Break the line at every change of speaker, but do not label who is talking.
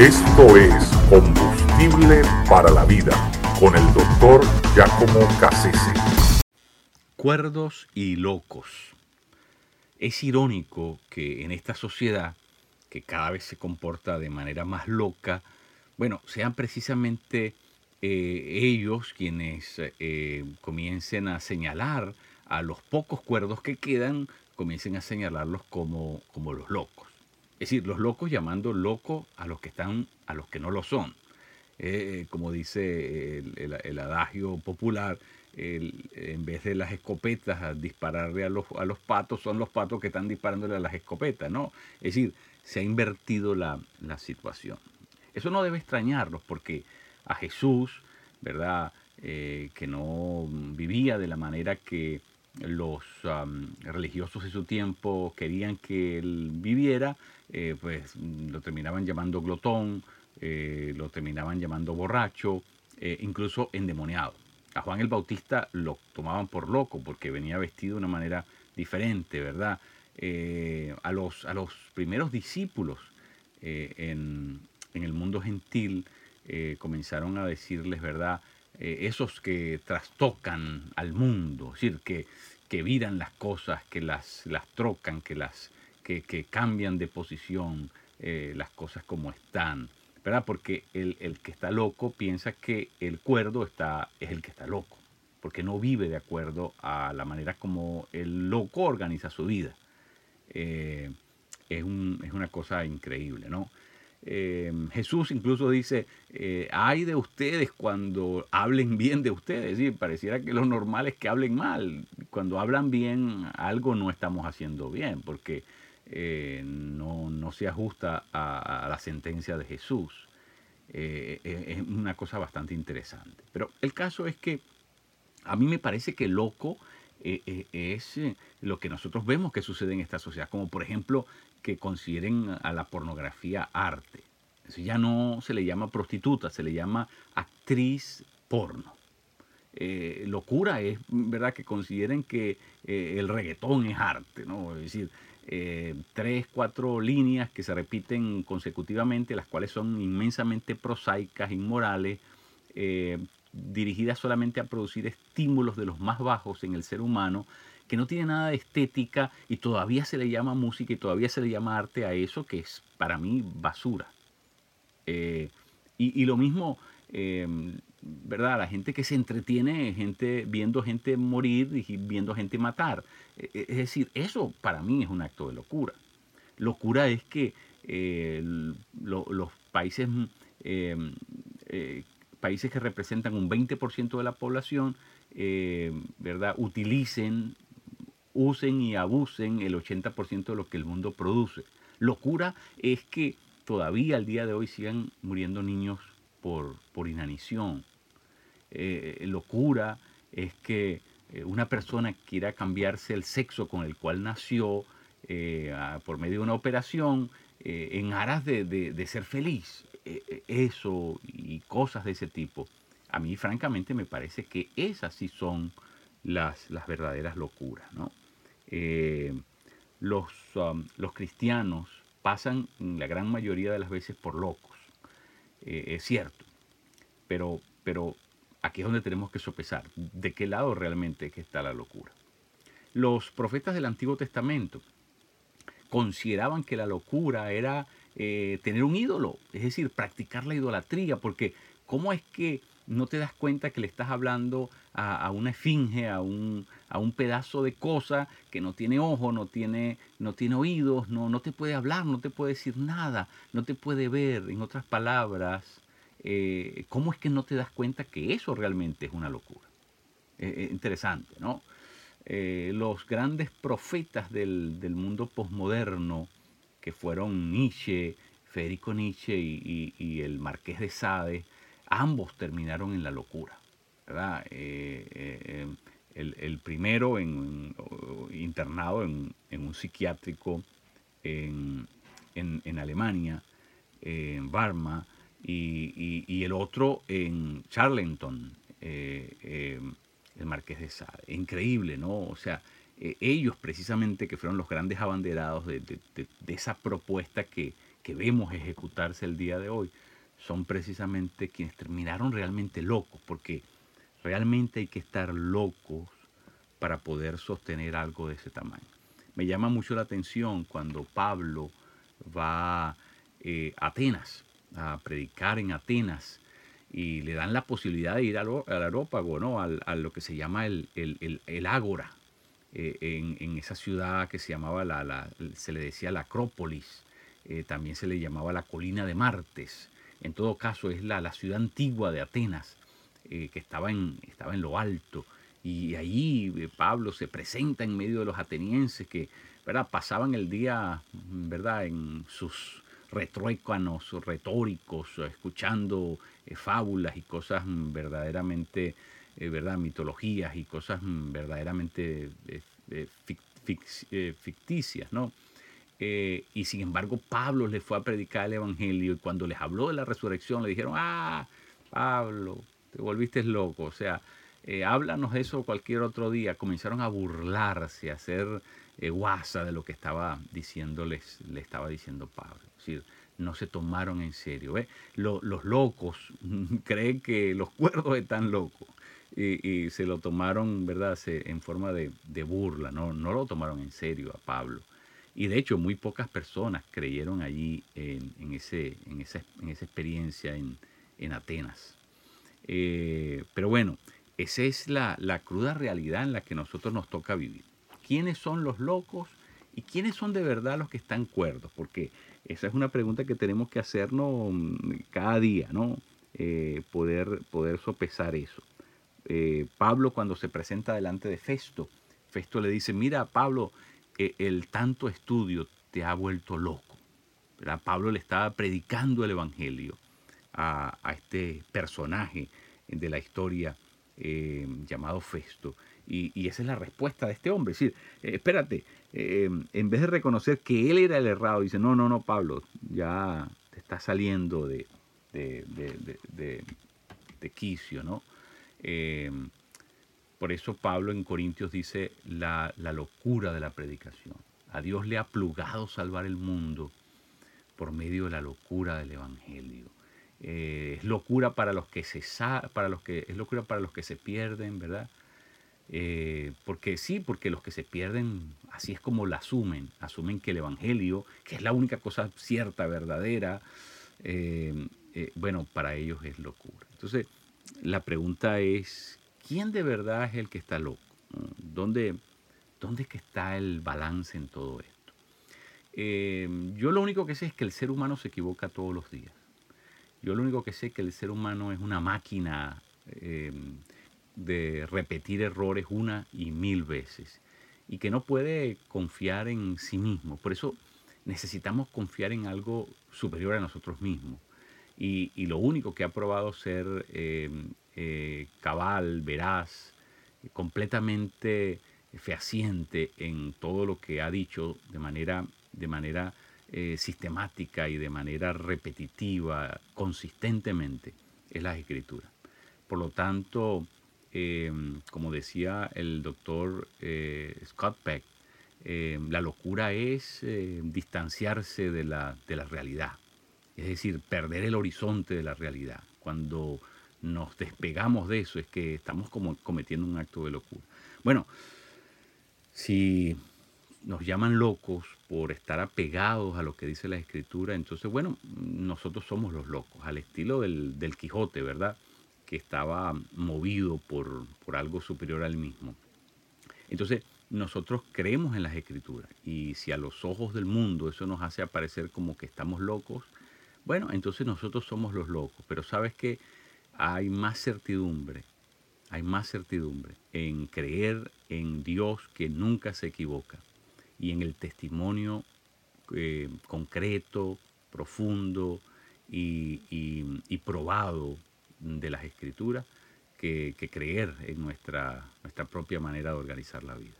Esto es Combustible para la Vida con el doctor Giacomo Cassese.
Cuerdos y locos. Es irónico que en esta sociedad, que cada vez se comporta de manera más loca, bueno, sean precisamente eh, ellos quienes eh, comiencen a señalar a los pocos cuerdos que quedan, comiencen a señalarlos como, como los locos. Es decir, los locos llamando loco a los que están, a los que no lo son. Eh, como dice el, adagio popular, en vez de las escopetas a dispararle a los, a los patos, son los patos que están disparándole a las escopetas, ¿no? Es decir, se ha invertido la, situación. Eso no debe extrañarnos porque a Jesús, ¿verdad? Eh, que no vivía de la manera que los religiosos de su tiempo querían que él viviera, eh, pues lo terminaban llamando glotón, eh, lo terminaban llamando borracho, eh, incluso endemoniado. A Juan el Bautista lo tomaban por loco porque venía vestido de una manera diferente, ¿verdad? a, los, a los primeros discípulos en, en, el mundo gentil comenzaron a decirles, ¿verdad? Esos que trastocan al mundo, es decir, que, que viran las cosas, que las, las trocan, que las que, cambian de posición eh, las cosas como están, ¿verdad? Porque el, que está loco piensa que el cuerdo está, es el que está loco, porque no vive de acuerdo a la manera como el loco organiza su vida. Eh, es, una cosa increíble, ¿no? Eh, Jesús incluso dice, hay de ustedes cuando hablen bien de ustedes. ¿sí? Pareciera que lo normal es que hablen mal. Cuando hablan bien, algo no estamos haciendo bien, porque eh, no, no, se ajusta a, la sentencia de Jesús. Eh, eh, es una cosa bastante interesante. Pero el caso es que a mí me parece que loco es lo que nosotros vemos que sucede en esta sociedad, como por ejemplo que consideren a la pornografía arte. Ya no se le llama prostituta, se le llama actriz porno. locura es, ¿verdad?, que consideren que el reggaetón es arte, ¿no? Es decir, eh, tres, cuatro líneas que se repiten consecutivamente, las cuales son inmensamente prosaicas, inmorales, eh, dirigidas solamente a producir estímulos de los más bajos en el ser humano, que no tiene nada de estética y todavía se le llama música y todavía se le llama arte a eso que es para mí basura. Eh, y, lo mismo ¿verdad? La gente que se entretiene, gente viendo gente morir y viendo gente matar. E, e, es decir, eso para mí es un acto de locura. Locura es que eh, los países, eh, eh, países que representan un 20% de la población, ¿verdad? Utilicen, usen y abusen el 80% de lo que el mundo produce. Locura es que todavía al día de hoy sigan muriendo niños por, por inanición, eh, locura es que eh, una persona quiera cambiarse el sexo con el cual nació eh, por medio de una operación en aras de, ser feliz. Eso y cosas de ese tipo. A mí francamente me parece que esas sí son las, las verdaderas locuras. los, um, los cristianos pasan la gran mayoría de las veces por locos. es cierto. Pero, pero aquí es donde tenemos que sopesar de qué lado realmente está la locura. Los profetas del Antiguo Testamento consideraban que la locura era eh, tener un ídolo, es decir, practicar la idolatría, porque ¿cómo es que no te das cuenta que le estás hablando a, una esfinge, a un, a un, pedazo de cosa que no tiene ojo, no tiene, no tiene oídos, no, no te puede hablar, no te puede decir nada, no te puede ver, en otras palabras, eh, ¿cómo es que no te das cuenta que eso realmente es una locura? Eh, interesante, ¿no? Los grandes profetas del, mundo posmoderno, que fueron Nietzsche, Federico Nietzsche y, el Marqués de Sade, ambos terminaron en la locura. ¿verdad? el, primero en, internado en, un psiquiátrico en, en Alemania, en Barma, y, el otro en Charlton, eh, eh, el Marqués de Sade. Increíble, ¿no? O sea, eh, ellos precisamente que fueron los grandes abanderados de, esa propuesta que, que vemos ejecutarse el día de hoy son precisamente quienes terminaron realmente locos, porque realmente hay que estar locos para poder sostener algo de ese tamaño. Me llama mucho la atención cuando Pablo va eh, a Atenas, a predicar en Atenas, y le dan la posibilidad de ir al, aerópago, ¿no? Al, a lo que se llama el, el, ágora, eh, en, esa ciudad que se llamaba, la, se le decía la Acrópolis, eh, también se le llamaba la colina de Martes, en todo caso es la, la ciudad antigua de Atenas, que estaba en, estaba en lo alto, y allí eh, Pablo se presenta en medio de los atenienses que ¿verdad? pasaban el día ¿verdad? en sus retruécanos retóricos, escuchando eh, fábulas y cosas verdaderamente, eh, ¿verdad? mitologías y cosas verdaderamente ficticias, ¿no? y sin embargo Pablo les fue a predicar el Evangelio y cuando les habló de la resurrección le dijeron, ah, Pablo, te volviste loco, o sea, eh, háblanos eso cualquier otro día. Comenzaron a burlarse, a hacer eh, guasa de lo que estaba diciéndoles, le estaba diciendo Pablo. Es decir, no se tomaron en serio. los locos creen que los cuerdos están locos y, se lo tomaron, ¿verdad?, en forma de, burla, no, no lo tomaron en serio a Pablo. Y de hecho, muy pocas personas creyeron allí en, ese, en, esa, experiencia en, Atenas. Eh, pero bueno, esa es la, cruda realidad en la que nosotros nos toca vivir. ¿Quiénes son los locos y quiénes son de verdad los que están cuerdos? Porque esa es una pregunta que tenemos que hacernos mm, cada día, ¿no? Eh, poder, poder sopesar eso. Eh, Pablo cuando se presenta delante de Festo, Festo le dice, mira Pablo, eh, el tanto estudio te ha vuelto loco. Pablo le estaba predicando el Evangelio a, a este personaje de la historia eh, llamado Festo. Y, esa es la respuesta de este hombre. Es decir, eh, espérate, eh, en vez de reconocer que él era el errado, dice, no, no, no, Pablo, ya te está saliendo de, quicio, ¿no? por eso Pablo en Corintios dice la, la locura de la predicación. A Dios le ha plugado salvar el mundo por medio de la locura del Evangelio. Eh, es locura para los que se para los que es locura para los que se pierden, ¿verdad? Eh, porque sí, porque los que se pierden, así es como la asumen, asumen que el Evangelio, que es la única cosa cierta, verdadera, eh, bueno, para ellos es locura. Entonces, la pregunta es, ¿quién de verdad es el que está loco? ¿Dónde, dónde que está el balance en todo esto? yo lo único que sé es que el ser humano se equivoca todos los días. Yo lo único que sé es que el ser humano es una máquina eh, de repetir errores una y mil veces y que no puede confiar en sí mismo. Por eso necesitamos confiar en algo superior a nosotros mismos. Y, lo único que ha probado ser eh, eh, cabal, veraz, completamente fehaciente en todo lo que ha dicho de manera, de manera eh, sistemática y de manera repetitiva, consistentemente, es la escritura. Por lo tanto, eh, como decía el doctor eh, Scott Peck, la locura es distanciarse de la, de la realidad, es decir, perder el horizonte de la realidad. Cuando nos despegamos de eso es que estamos como cometiendo un acto de locura. Bueno, si nos llaman locos por estar apegados a lo que dice la escritura, entonces, bueno, nosotros somos los locos, al estilo del, Quijote, ¿verdad? Que estaba movido por, por algo superior al mismo. Entonces, nosotros creemos en las escrituras y si a los ojos del mundo eso nos hace aparecer como que estamos locos, bueno, entonces nosotros somos los locos. Pero sabes que hay más certidumbre, hay más certidumbre en creer en Dios que nunca se equivoca y en el testimonio eh, concreto, profundo y, probado de las escrituras que, que creer en nuestra, nuestra propia manera de organizar la vida.